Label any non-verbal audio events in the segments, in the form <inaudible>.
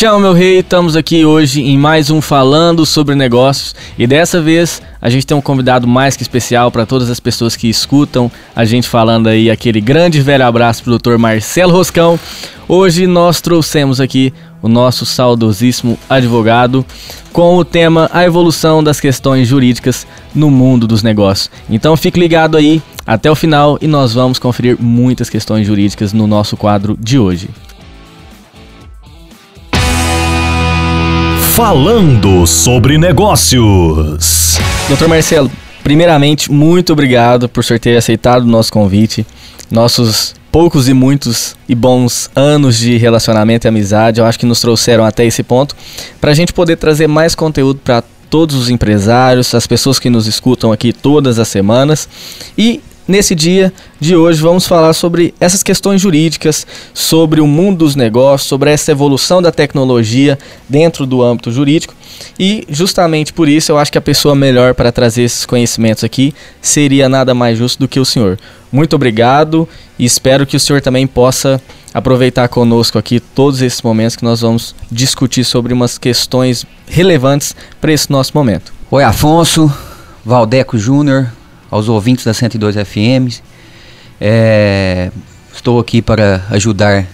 chamo, meu rei. Estamos aqui hoje em mais um Falando sobre Negócios e dessa vez a gente tem um convidado mais que especial para todas as pessoas que escutam a gente falando aí. Aquele grande velho abraço pro Dr. Marcelo Roscão. Hoje nós trouxemos aqui o nosso saudosíssimo advogado com o tema A evolução das questões jurídicas no mundo dos negócios. Então fique ligado aí até o final e nós vamos conferir muitas questões jurídicas no nosso quadro de hoje. Falando sobre negócios. Doutor Marcelo, primeiramente, muito obrigado por senhor ter aceitado o nosso convite. Nossos poucos e muitos e bons anos de relacionamento e amizade, eu acho que nos trouxeram até esse ponto, para a gente poder trazer mais conteúdo para todos os empresários, as pessoas que nos escutam aqui todas as semanas e Nesse dia de hoje vamos falar sobre essas questões jurídicas, sobre o mundo dos negócios, sobre essa evolução da tecnologia dentro do âmbito jurídico. E justamente por isso eu acho que a pessoa melhor para trazer esses conhecimentos aqui seria nada mais justo do que o senhor. Muito obrigado e espero que o senhor também possa aproveitar conosco aqui todos esses momentos que nós vamos discutir sobre umas questões relevantes para esse nosso momento. Oi, Afonso, Valdeco Júnior, aos ouvintes da 102 FM. É, estou aqui para ajudar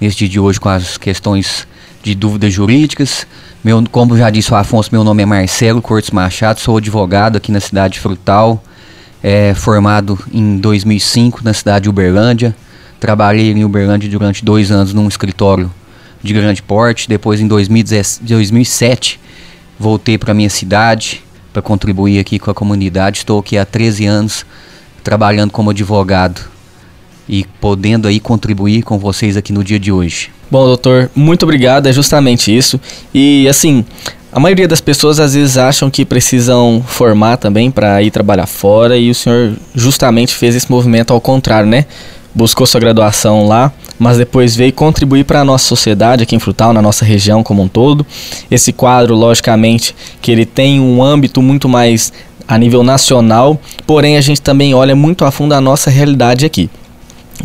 neste dia de hoje com as questões de dúvidas jurídicas. Meu, como já disse o Afonso, meu nome é Marcelo Cortes Machado, sou advogado aqui na cidade de Frutal, é, formado em 2005 na cidade de Uberlândia. Trabalhei em Uberlândia durante dois anos num escritório de grande porte. Depois, em 2007, voltei para minha cidade, para contribuir aqui com a comunidade. Estou aqui há 13 anos trabalhando como advogado e podendo aí contribuir com vocês aqui no dia de hoje. Bom, doutor, muito obrigado, é justamente isso. E assim, a maioria das pessoas às vezes acham que precisam formar também para ir trabalhar fora e o senhor justamente fez esse movimento ao contrário, né? Buscou sua graduação lá mas depois veio contribuir para a nossa sociedade aqui em Frutal, na nossa região como um todo. Esse quadro, logicamente, que ele tem um âmbito muito mais a nível nacional, porém a gente também olha muito a fundo a nossa realidade aqui.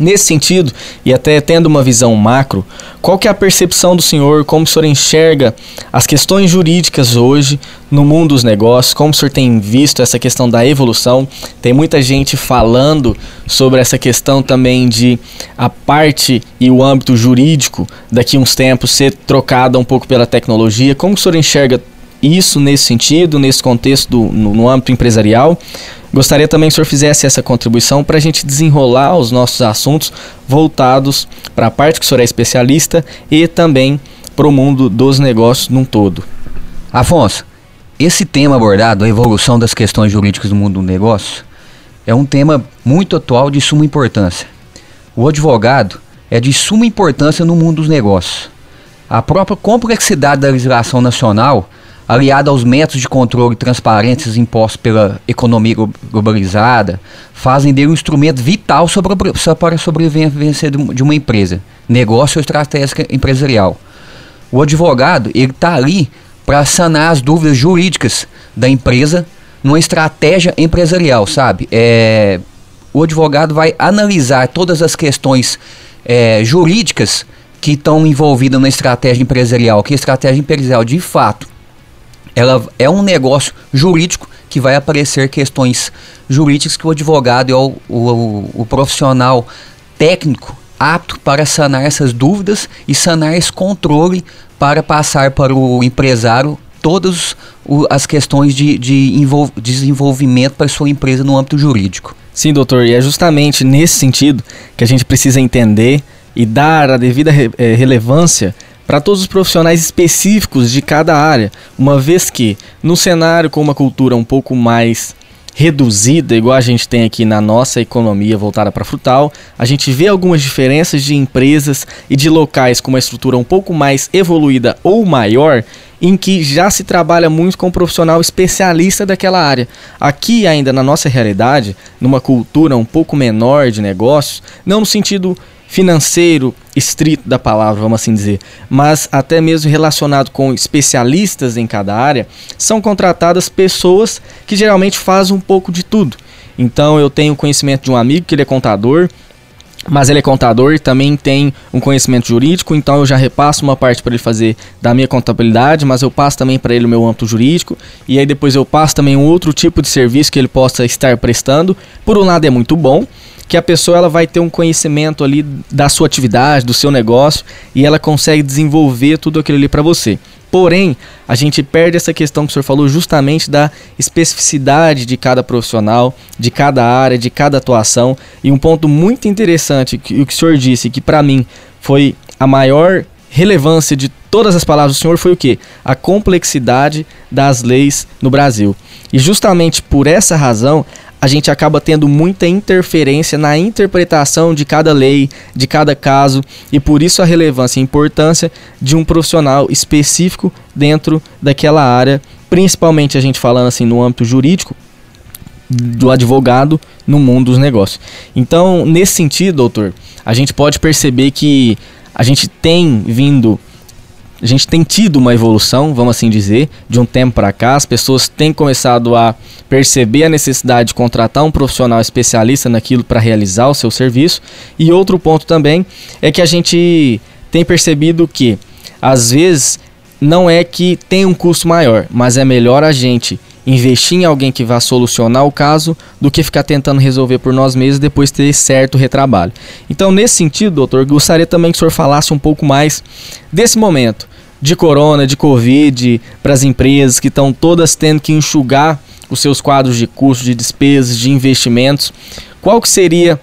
Nesse sentido, e até tendo uma visão macro, qual que é a percepção do senhor, como o senhor enxerga as questões jurídicas hoje no mundo dos negócios, como o senhor tem visto essa questão da evolução? Tem muita gente falando sobre essa questão também de a parte e o âmbito jurídico daqui uns tempos ser trocada um pouco pela tecnologia. Como o senhor enxerga isso nesse sentido, nesse contexto do, no, no âmbito empresarial? Gostaria também que o senhor fizesse essa contribuição para a gente desenrolar os nossos assuntos voltados para a parte que o senhor é especialista e também para o mundo dos negócios num todo. Afonso, esse tema abordado, a evolução das questões jurídicas do mundo do negócio, é um tema muito atual de suma importância. O advogado é de suma importância no mundo dos negócios. A própria complexidade da legislação nacional aliada aos métodos de controle transparentes impostos pela economia globalizada, fazem dele um instrumento vital sobre para a sobrevivência de uma empresa, negócio ou estratégia empresarial. O advogado ele está ali para sanar as dúvidas jurídicas da empresa numa estratégia empresarial, sabe? É, o advogado vai analisar todas as questões é, jurídicas que estão envolvidas na estratégia empresarial, que a estratégia empresarial de fato ela é um negócio jurídico que vai aparecer questões jurídicas que o advogado é o, o, o profissional técnico apto para sanar essas dúvidas e sanar esse controle para passar para o empresário todas as questões de, de desenvolvimento para sua empresa no âmbito jurídico. Sim, doutor, e é justamente nesse sentido que a gente precisa entender e dar a devida re eh, relevância para todos os profissionais específicos de cada área, uma vez que no cenário com uma cultura um pouco mais reduzida, igual a gente tem aqui na nossa economia voltada para frutal, a gente vê algumas diferenças de empresas e de locais com uma estrutura um pouco mais evoluída ou maior, em que já se trabalha muito com um profissional especialista daquela área. Aqui ainda na nossa realidade, numa cultura um pouco menor de negócios, não no sentido financeiro estrito da palavra, vamos assim dizer, mas até mesmo relacionado com especialistas em cada área, são contratadas pessoas que geralmente fazem um pouco de tudo. Então eu tenho conhecimento de um amigo que ele é contador, mas ele é contador e também tem um conhecimento jurídico, então eu já repasso uma parte para ele fazer da minha contabilidade, mas eu passo também para ele o meu âmbito jurídico, e aí depois eu passo também um outro tipo de serviço que ele possa estar prestando. Por um lado é muito bom, que a pessoa ela vai ter um conhecimento ali da sua atividade, do seu negócio, e ela consegue desenvolver tudo aquilo ali para você. Porém, a gente perde essa questão que o senhor falou justamente da especificidade de cada profissional, de cada área, de cada atuação. E um ponto muito interessante que o que o senhor disse, que para mim foi a maior relevância de todas as palavras do senhor foi o que? A complexidade das leis no Brasil. E justamente por essa razão, a gente acaba tendo muita interferência na interpretação de cada lei, de cada caso, e por isso a relevância e importância de um profissional específico dentro daquela área, principalmente a gente falando assim no âmbito jurídico, do advogado no mundo dos negócios. Então, nesse sentido, doutor, a gente pode perceber que a gente tem vindo a gente tem tido uma evolução, vamos assim dizer, de um tempo para cá. As pessoas têm começado a perceber a necessidade de contratar um profissional especialista naquilo para realizar o seu serviço. E outro ponto também é que a gente tem percebido que, às vezes, não é que tem um custo maior, mas é melhor a gente investir em alguém que vá solucionar o caso do que ficar tentando resolver por nós mesmos depois ter certo retrabalho. Então, nesse sentido, doutor, gostaria também que o senhor falasse um pouco mais desse momento de corona, de covid, para as empresas que estão todas tendo que enxugar os seus quadros de custos, de despesas, de investimentos. Qual que seria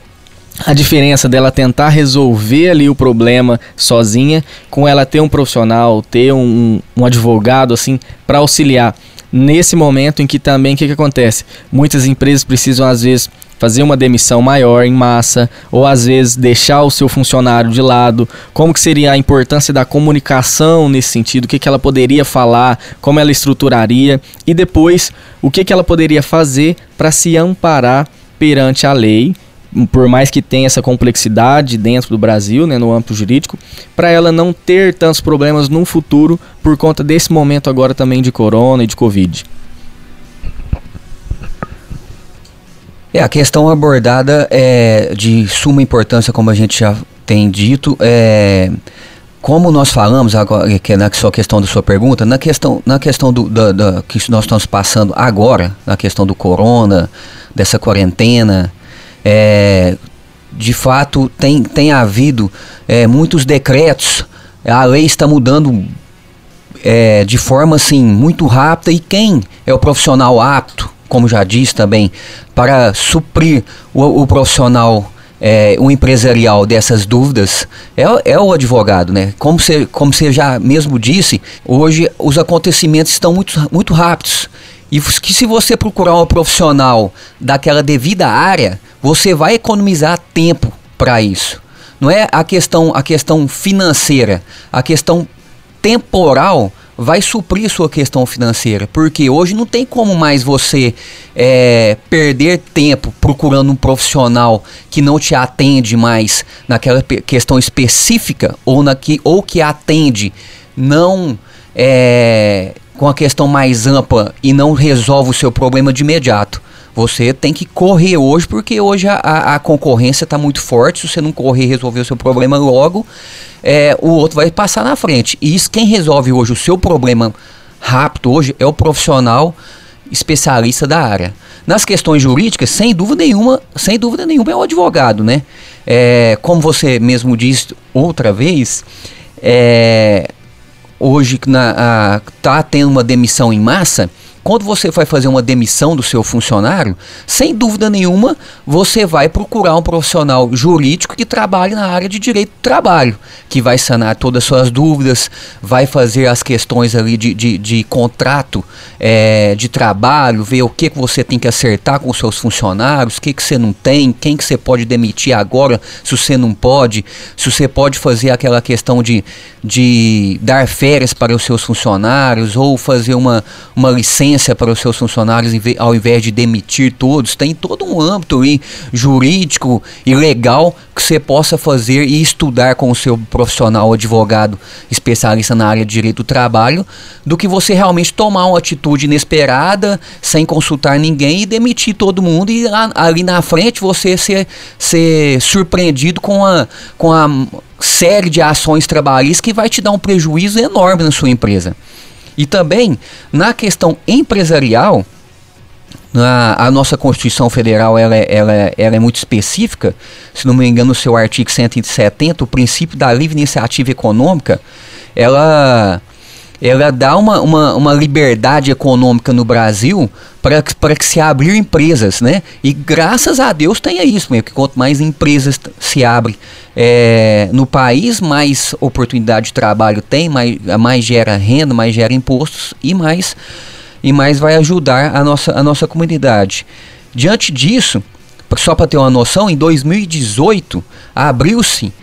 a diferença dela tentar resolver ali o problema sozinha, com ela ter um profissional, ter um, um advogado assim para auxiliar nesse momento em que também o que, que acontece? Muitas empresas precisam às vezes fazer uma demissão maior em massa ou às vezes deixar o seu funcionário de lado. Como que seria a importância da comunicação nesse sentido? O que, que ela poderia falar? Como ela estruturaria? E depois, o que, que ela poderia fazer para se amparar perante a lei? Por mais que tenha essa complexidade dentro do Brasil, né, no âmbito jurídico, para ela não ter tantos problemas no futuro por conta desse momento agora também de corona e de covid. É, a questão abordada é de suma importância, como a gente já tem dito, é como nós falamos agora, que é na sua questão da sua pergunta, na questão, na questão do, que nós estamos passando agora, na questão do corona, dessa quarentena, é, de fato tem, tem havido é, muitos decretos, a lei está mudando é, de forma assim muito rápida. E quem é o profissional apto como já disse também, para suprir o, o profissional, é, o empresarial dessas dúvidas, é, é o advogado, né? Como você, como você já mesmo disse, hoje os acontecimentos estão muito, muito rápidos. E que se você procurar um profissional daquela devida área, você vai economizar tempo para isso. Não é a questão, a questão financeira, a questão temporal vai suprir sua questão financeira. Porque hoje não tem como mais você é, perder tempo procurando um profissional que não te atende mais naquela questão específica ou, na que, ou que atende não é, com a questão mais ampla e não resolve o seu problema de imediato. Você tem que correr hoje, porque hoje a, a concorrência está muito forte. Se você não correr e resolver o seu problema logo, é, o outro vai passar na frente. E isso, quem resolve hoje o seu problema rápido hoje é o profissional especialista da área. Nas questões jurídicas, sem dúvida nenhuma, sem dúvida nenhuma é o advogado, né? É, como você mesmo disse outra vez, é, hoje está tendo uma demissão em massa, quando você vai fazer uma demissão do seu funcionário, sem dúvida nenhuma, você vai procurar um profissional jurídico que trabalhe na área de direito do trabalho, que vai sanar todas as suas dúvidas, vai fazer as questões ali de, de, de contrato é, de trabalho, ver o que, que você tem que acertar com os seus funcionários, o que, que você não tem, quem que você pode demitir agora, se você não pode, se você pode fazer aquela questão de, de dar férias para os seus funcionários ou fazer uma, uma licença previdência para os seus funcionários ao invés de demitir todos. Tem todo um âmbito aí, jurídico e legal que você possa fazer e estudar com o seu profissional advogado especialista na área de direito do trabalho do que você realmente tomar uma atitude inesperada sem consultar ninguém e demitir todo mundo e ali na frente você ser, ser surpreendido com a, com a série de ações trabalhistas que vai te dar um prejuízo enorme na sua empresa. E também, na questão empresarial, a, a nossa Constituição Federal ela, é, ela, é, ela é muito específica, se não me engano, no seu artigo 170, o princípio da livre iniciativa econômica, ela ela dá uma, uma, uma liberdade econômica no Brasil para que se abrir empresas, né? E graças a Deus tem isso, porque quanto mais empresas se abrem é, no país, mais oportunidade de trabalho tem, mais, mais gera renda, mais gera impostos e mais, e mais vai ajudar a nossa, a nossa comunidade. Diante disso, só para ter uma noção, em 2018 abriu-se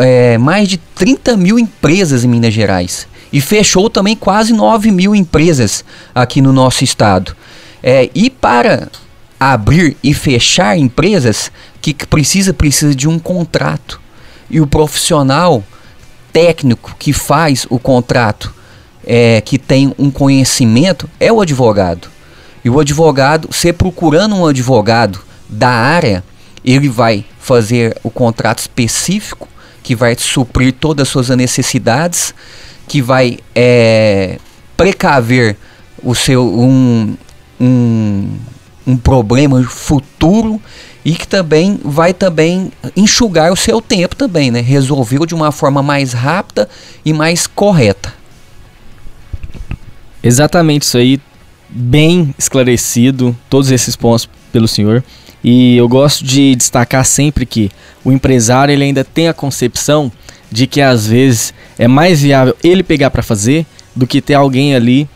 é, mais de 30 mil empresas em Minas Gerais e fechou também quase 9 mil empresas aqui no nosso estado. É, e para abrir e fechar empresas, que precisa precisa de um contrato. E o profissional técnico que faz o contrato, é, que tem um conhecimento, é o advogado. E o advogado, você procurando um advogado da área, ele vai fazer o contrato específico que vai suprir todas as suas necessidades que vai é, precaver o seu um, um, um problema futuro e que também vai também enxugar o seu tempo também, né? Resolveu de uma forma mais rápida e mais correta. Exatamente isso aí, bem esclarecido, todos esses pontos pelo senhor. E eu gosto de destacar sempre que o empresário ele ainda tem a concepção de que às vezes é mais viável ele pegar para fazer do que ter alguém ali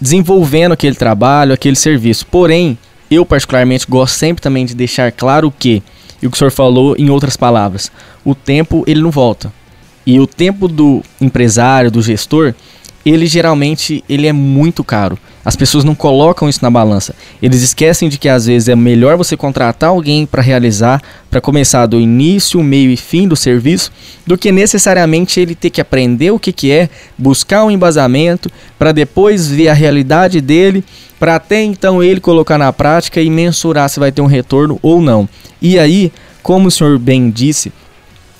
desenvolvendo aquele trabalho, aquele serviço. Porém, eu particularmente gosto sempre também de deixar claro que, e o que o senhor falou em outras palavras, o tempo ele não volta. E o tempo do empresário, do gestor, ele geralmente ele é muito caro. As pessoas não colocam isso na balança. Eles esquecem de que às vezes é melhor você contratar alguém para realizar, para começar do início, meio e fim do serviço, do que necessariamente ele ter que aprender o que, que é, buscar um embasamento, para depois ver a realidade dele, para até então ele colocar na prática e mensurar se vai ter um retorno ou não. E aí, como o senhor bem disse,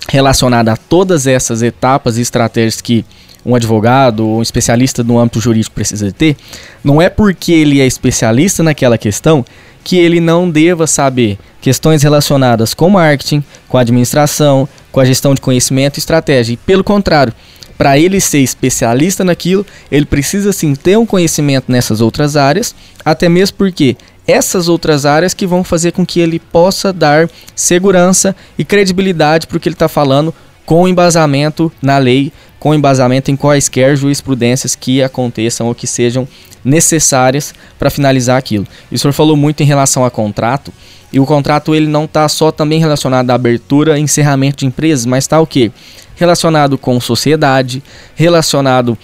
relacionado a todas essas etapas e estratégias que um advogado ou um especialista no âmbito jurídico precisa ter, não é porque ele é especialista naquela questão que ele não deva saber questões relacionadas com marketing, com administração, com a gestão de conhecimento e estratégia. E pelo contrário, para ele ser especialista naquilo, ele precisa sim ter um conhecimento nessas outras áreas, até mesmo porque essas outras áreas que vão fazer com que ele possa dar segurança e credibilidade para o que ele está falando com embasamento na lei, com embasamento em quaisquer jurisprudências que aconteçam ou que sejam necessárias para finalizar aquilo. E o senhor falou muito em relação a contrato, e o contrato ele não está só também relacionado à abertura e encerramento de empresas, mas está o quê? Relacionado com sociedade, relacionado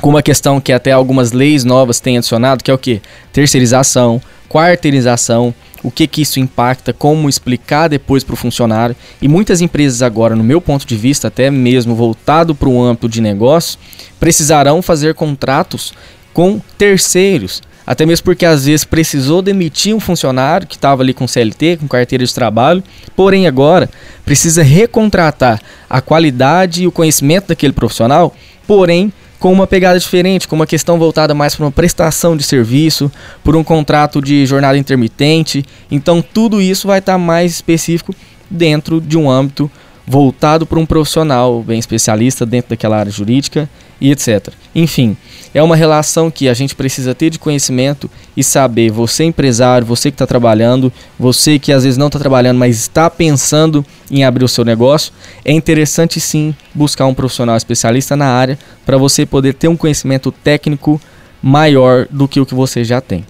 com uma questão que até algumas leis novas têm adicionado, que é o que? Terceirização, quarteirização, o que, que isso impacta, como explicar depois para o funcionário. E muitas empresas agora, no meu ponto de vista, até mesmo voltado para o âmbito de negócio, precisarão fazer contratos com terceiros. Até mesmo porque às vezes precisou demitir um funcionário que estava ali com CLT, com carteira de trabalho, porém agora precisa recontratar a qualidade e o conhecimento daquele profissional, porém com uma pegada diferente, com uma questão voltada mais para uma prestação de serviço, por um contrato de jornada intermitente. Então, tudo isso vai estar tá mais específico dentro de um âmbito voltado para um profissional bem especialista dentro daquela área jurídica e etc. Enfim, é uma relação que a gente precisa ter de conhecimento e saber, você empresário, você que está trabalhando, você que às vezes não está trabalhando, mas está pensando em abrir o seu negócio, é interessante sim buscar um profissional especialista na área para você poder ter um conhecimento técnico maior do que o que você já tem.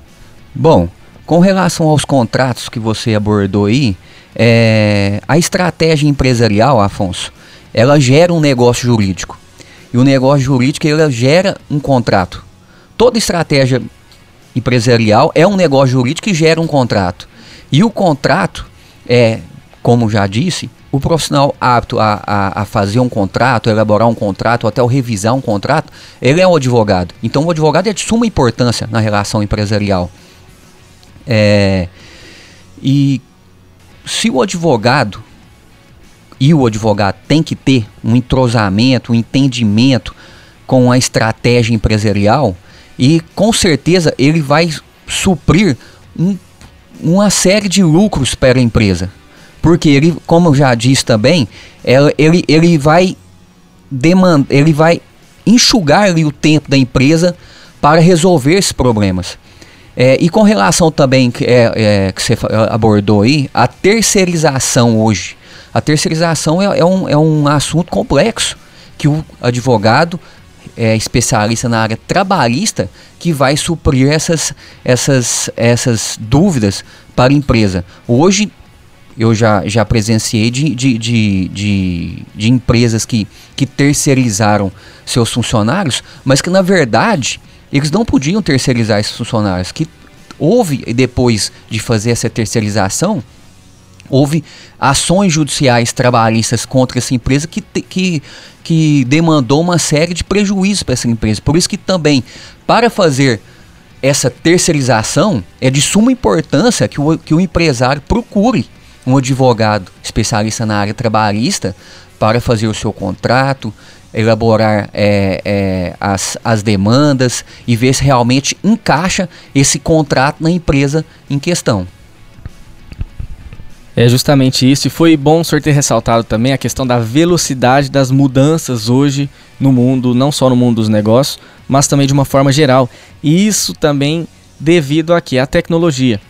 Bom, com relação aos contratos que você abordou aí, é, a estratégia empresarial, Afonso, ela gera um negócio jurídico. E o negócio jurídico ela gera um contrato. Toda estratégia empresarial é um negócio jurídico que gera um contrato. E o contrato é, como já disse, o profissional apto a, a, a, fazer um contrato, elaborar um contrato, até revisar um contrato, ele é o advogado. Então o advogado é de suma importância na relação empresarial. É, e se o advogado e o advogado tem que ter um entrosamento, um entendimento com a estratégia empresarial, e com certeza ele vai suprir um, uma série de lucros para a empresa. Porque ele, como eu já disse também, ele, ele vai demandar, ele vai enxugar ali o tempo da empresa para resolver esses problemas. É, e com relação também que, é, é, que você abordou aí, a terceirização hoje. A terceirização é, é, um, é um assunto complexo que o advogado é especialista na área trabalhista que vai suprir essas, essas, essas dúvidas para a empresa. Hoje eu já, já presenciei de, de, de, de, de empresas que, que terceirizaram seus funcionários, mas que na verdade eles não podiam terceirizar esses funcionários. Que houve, depois de fazer essa terceirização, houve ações judiciais trabalhistas contra essa empresa que, que, que demandou uma série de prejuízos para essa empresa. Por isso que também, para fazer essa terceirização, é de suma importância que o, que o empresário procure um advogado especialista na área trabalhista para fazer o seu contrato, elaborar é, é, as, as demandas e ver se realmente encaixa esse contrato na empresa em questão. É justamente isso, e foi bom o senhor ter ressaltado também a questão da velocidade das mudanças hoje no mundo, não só no mundo dos negócios, mas também de uma forma geral. E isso também devido aqui à tecnologia.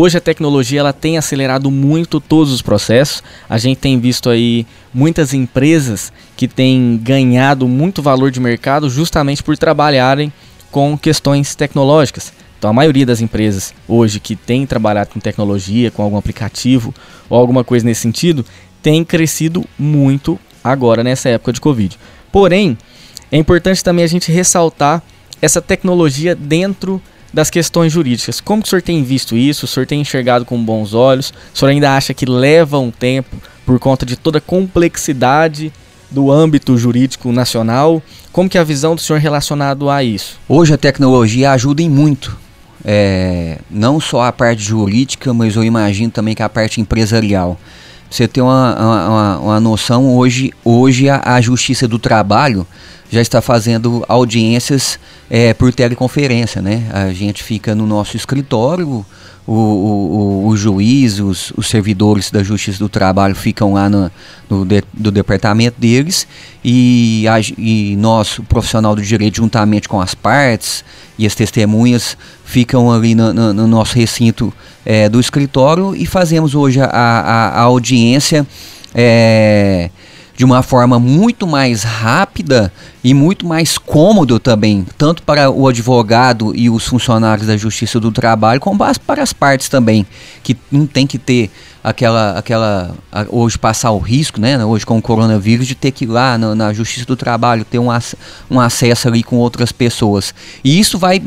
Hoje a tecnologia ela tem acelerado muito todos os processos. A gente tem visto aí muitas empresas que têm ganhado muito valor de mercado justamente por trabalharem com questões tecnológicas. Então a maioria das empresas hoje que tem trabalhado com tecnologia, com algum aplicativo ou alguma coisa nesse sentido, tem crescido muito agora nessa época de Covid. Porém, é importante também a gente ressaltar essa tecnologia dentro das questões jurídicas. Como que o senhor tem visto isso? O senhor tem enxergado com bons olhos? O senhor ainda acha que leva um tempo por conta de toda a complexidade do âmbito jurídico nacional? Como que é a visão do senhor relacionado a isso? Hoje a tecnologia ajuda em muito. É, não só a parte jurídica, mas eu imagino também que a parte empresarial. Você tem uma, uma, uma noção, hoje, hoje a, a Justiça do Trabalho já está fazendo audiências é, por teleconferência, né? A gente fica no nosso escritório, o, o, o, juiz, os, os, servidores da Justiça do Trabalho ficam lá no, de, do departamento deles e, a, e nós, o profissional do direito, juntamente com as partes e as testemunhas, ficam ali no nosso recinto é, do escritório e fazemos hoje a, a, a audiência. É, de uma forma muito mais rápida e muito mais cômodo também, tanto para o advogado e os funcionários da Justiça do Trabalho, como para as partes também, que não tem que ter aquela, aquela hoje passar o risco, né, hoje com o coronavírus, de ter que ir lá na, na Justiça do Trabalho, ter um, um acesso ali com outras pessoas. E isso vai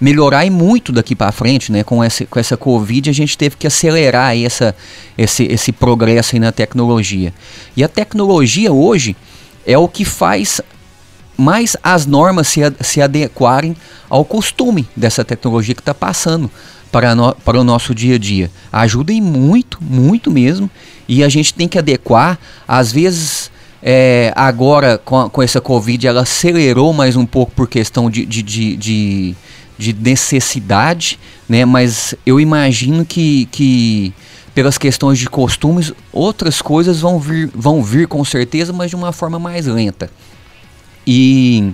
melhorar e muito daqui para frente, né? Com essa, com essa Covid, a gente teve que acelerar essa, esse, esse progresso na tecnologia. E a tecnologia hoje é o que faz mais as normas se, se adequarem ao costume dessa tecnologia que está passando para, no, para o nosso dia a dia. Ajudem muito, muito mesmo. E a gente tem que adequar. Às vezes, é, agora com, a, com essa Covid, ela acelerou mais um pouco por questão de, de, de, de de necessidade, né? Mas eu imagino que, que pelas questões de costumes, outras coisas vão vir, vão vir com certeza, mas de uma forma mais lenta. E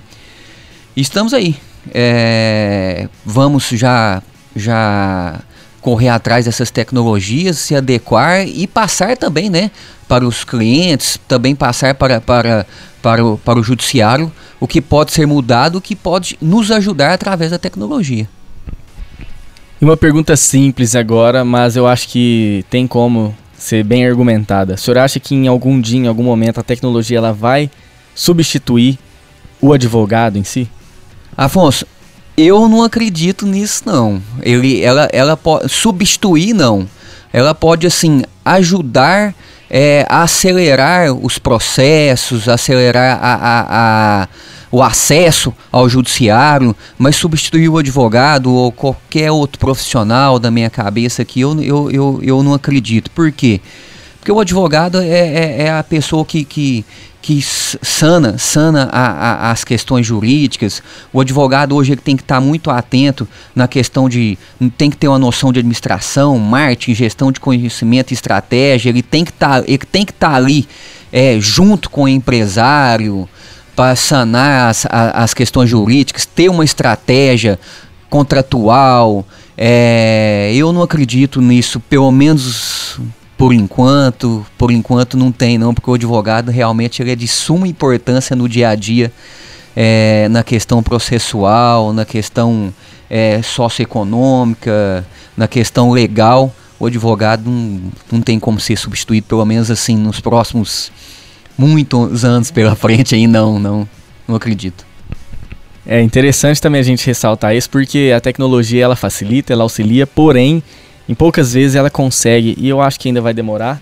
estamos aí. É, vamos já já correr atrás dessas tecnologias, se adequar e passar também, né, para os clientes, também passar para, para, para, o, para o judiciário o que pode ser mudado, o que pode nos ajudar através da tecnologia. E uma pergunta simples agora, mas eu acho que tem como ser bem argumentada. O senhor acha que em algum dia, em algum momento, a tecnologia ela vai substituir o advogado em si? Afonso, Eu não acredito nisso, não. Ele, ela, ela pode substituir, não. Ela pode, assim, ajudar é, acelerar os processos, acelerar a, a, a, o acesso ao judiciário, mas substituir o advogado ou qualquer outro profissional da minha cabeça aqui, eu, eu, eu, eu não acredito. Por quê? Porque o advogado é, é, é a pessoa que, que, que sana, sana a, a, as questões jurídicas. O advogado hoje ele tem que estar tá muito atento na questão de. tem que ter uma noção de administração, marketing, gestão de conhecimento e estratégia. Ele tem que tá, estar tá ali é, junto com o empresário para sanar as, as questões jurídicas, ter uma estratégia contratual. É, eu não acredito nisso, pelo menos por enquanto, por enquanto não tem não, porque o advogado realmente ele é de suma importância no dia a dia, é, na questão processual, na questão é, socioeconômica, na questão legal. O advogado não, não tem como ser substituído, pelo menos assim, nos próximos muitos anos pela <laughs> frente aí, não, não, não acredito. É interessante também a gente ressaltar isso porque a tecnologia ela facilita, ela auxilia, porém em poucas vezes ela consegue, e eu acho que ainda vai demorar.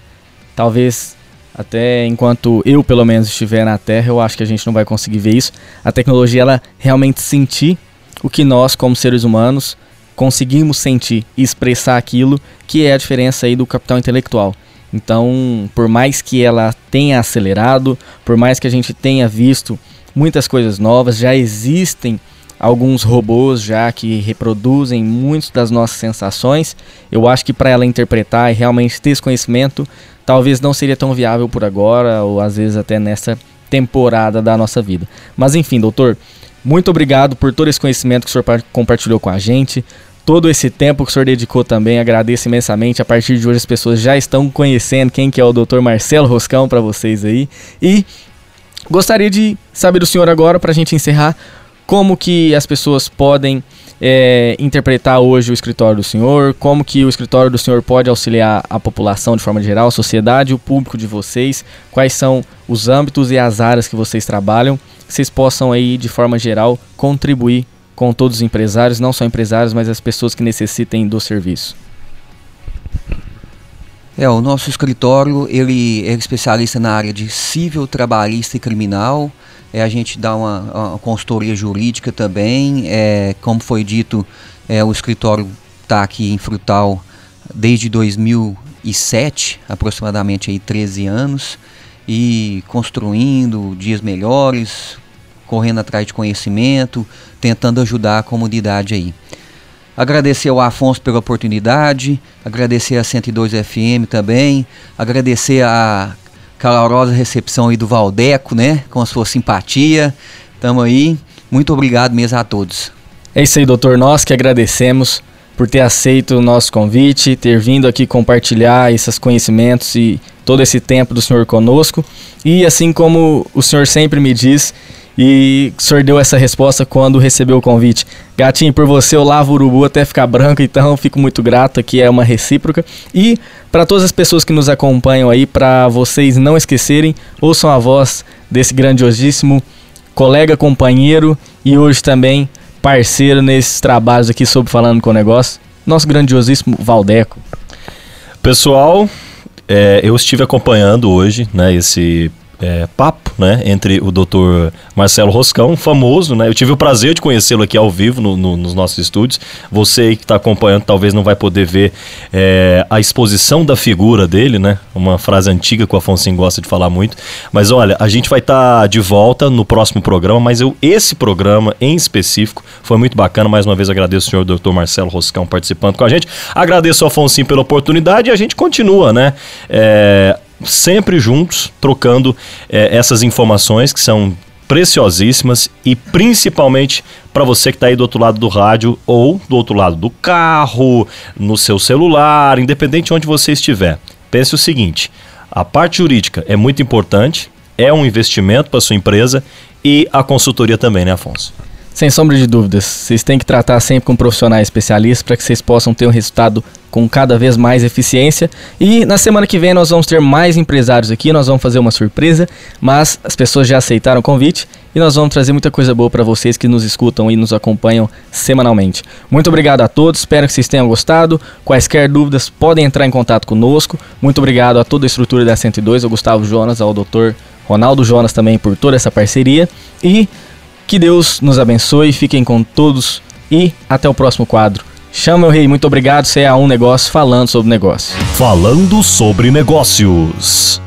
Talvez até enquanto eu, pelo menos, estiver na Terra, eu acho que a gente não vai conseguir ver isso. A tecnologia, ela realmente sentir o que nós, como seres humanos, conseguimos sentir e expressar aquilo que é a diferença aí do capital intelectual. Então, por mais que ela tenha acelerado, por mais que a gente tenha visto muitas coisas novas, já existem alguns robôs já que reproduzem muitas das nossas sensações. Eu acho que para ela interpretar e realmente ter esse conhecimento, talvez não seria tão viável por agora, ou às vezes até nessa temporada da nossa vida. Mas enfim, doutor, muito obrigado por todo esse conhecimento que o senhor compartilhou com a gente. Todo esse tempo que o senhor dedicou também, agradeço imensamente. A partir de hoje as pessoas já estão conhecendo quem que é o Dr. Marcelo Roscão para vocês aí. E gostaria de saber do senhor agora, para a gente encerrar, como que as pessoas podem é, interpretar hoje o escritório do senhor, como que o escritório do senhor pode auxiliar a população de forma geral, a sociedade, o público de vocês, quais são os âmbitos e as áreas que vocês trabalham, que vocês possam aí de forma geral contribuir com todos os empresários, não só empresários, mas as pessoas que necessitem do serviço. É, o nosso escritório, ele é especialista na área de civil, trabalhista e criminal, é, a gente dá uma, uma consultoria jurídica também. É, como foi dito, é, o escritório está aqui em Frutal desde 2007, aproximadamente aí 13 anos, e construindo dias melhores, correndo atrás de conhecimento, tentando ajudar a comunidade aí. Agradecer ao Afonso pela oportunidade, agradecer a 102 FM também, agradecer a calorosa recepção aí do Valdeco, né? Com a sua simpatia. Tamo aí. Muito obrigado mesmo a todos. É isso aí, doutor. Nós que agradecemos por ter aceito o nosso convite, ter vindo aqui compartilhar esses conhecimentos e todo esse tempo do senhor conosco. E assim como o senhor sempre me diz, e o senhor deu essa resposta quando recebeu o convite. Gatinho, por você eu lavo o urubu até ficar branco, então fico muito grato, aqui é uma recíproca. E para todas as pessoas que nos acompanham aí, para vocês não esquecerem, ouçam a voz desse grandiosíssimo colega, companheiro e hoje também parceiro nesses trabalhos aqui sobre Falando com o Negócio, nosso grandiosíssimo Valdeco. Pessoal, é, eu estive acompanhando hoje né, esse é, papo, né, entre o Dr. Marcelo Roscão, famoso, né? Eu tive o prazer de conhecê-lo aqui ao vivo no, no, nos nossos estúdios. Você que está acompanhando talvez não vai poder ver é, a exposição da figura dele, né? Uma frase antiga que o Afonso gosta de falar muito. Mas olha, a gente vai estar tá de volta no próximo programa, mas eu, esse programa em específico foi muito bacana. Mais uma vez agradeço o senhor Dr. Marcelo Roscão participando com a gente. Agradeço ao Afonso pela oportunidade e a gente continua, né? É, sempre juntos, trocando é, essas informações que são preciosíssimas e principalmente para você que está aí do outro lado do rádio ou do outro lado do carro, no seu celular, independente de onde você estiver. Pense o seguinte: a parte jurídica é muito importante, é um investimento para sua empresa e a consultoria também, né, Afonso? Sem sombra de dúvidas, vocês têm que tratar sempre com profissionais especialistas para que vocês possam ter um resultado com cada vez mais eficiência. E na semana que vem nós vamos ter mais empresários aqui, nós vamos fazer uma surpresa, mas as pessoas já aceitaram o convite e nós vamos trazer muita coisa boa para vocês que nos escutam e nos acompanham semanalmente. Muito obrigado a todos, espero que vocês tenham gostado. Quaisquer dúvidas podem entrar em contato conosco. Muito obrigado a toda a estrutura da 102, ao Gustavo Jonas, ao Dr. Ronaldo Jonas também por toda essa parceria e que Deus nos abençoe, fiquem com todos e até o próximo quadro. Chama meu rei, muito obrigado. Você é a um negócio falando sobre negócio. Falando sobre negócios.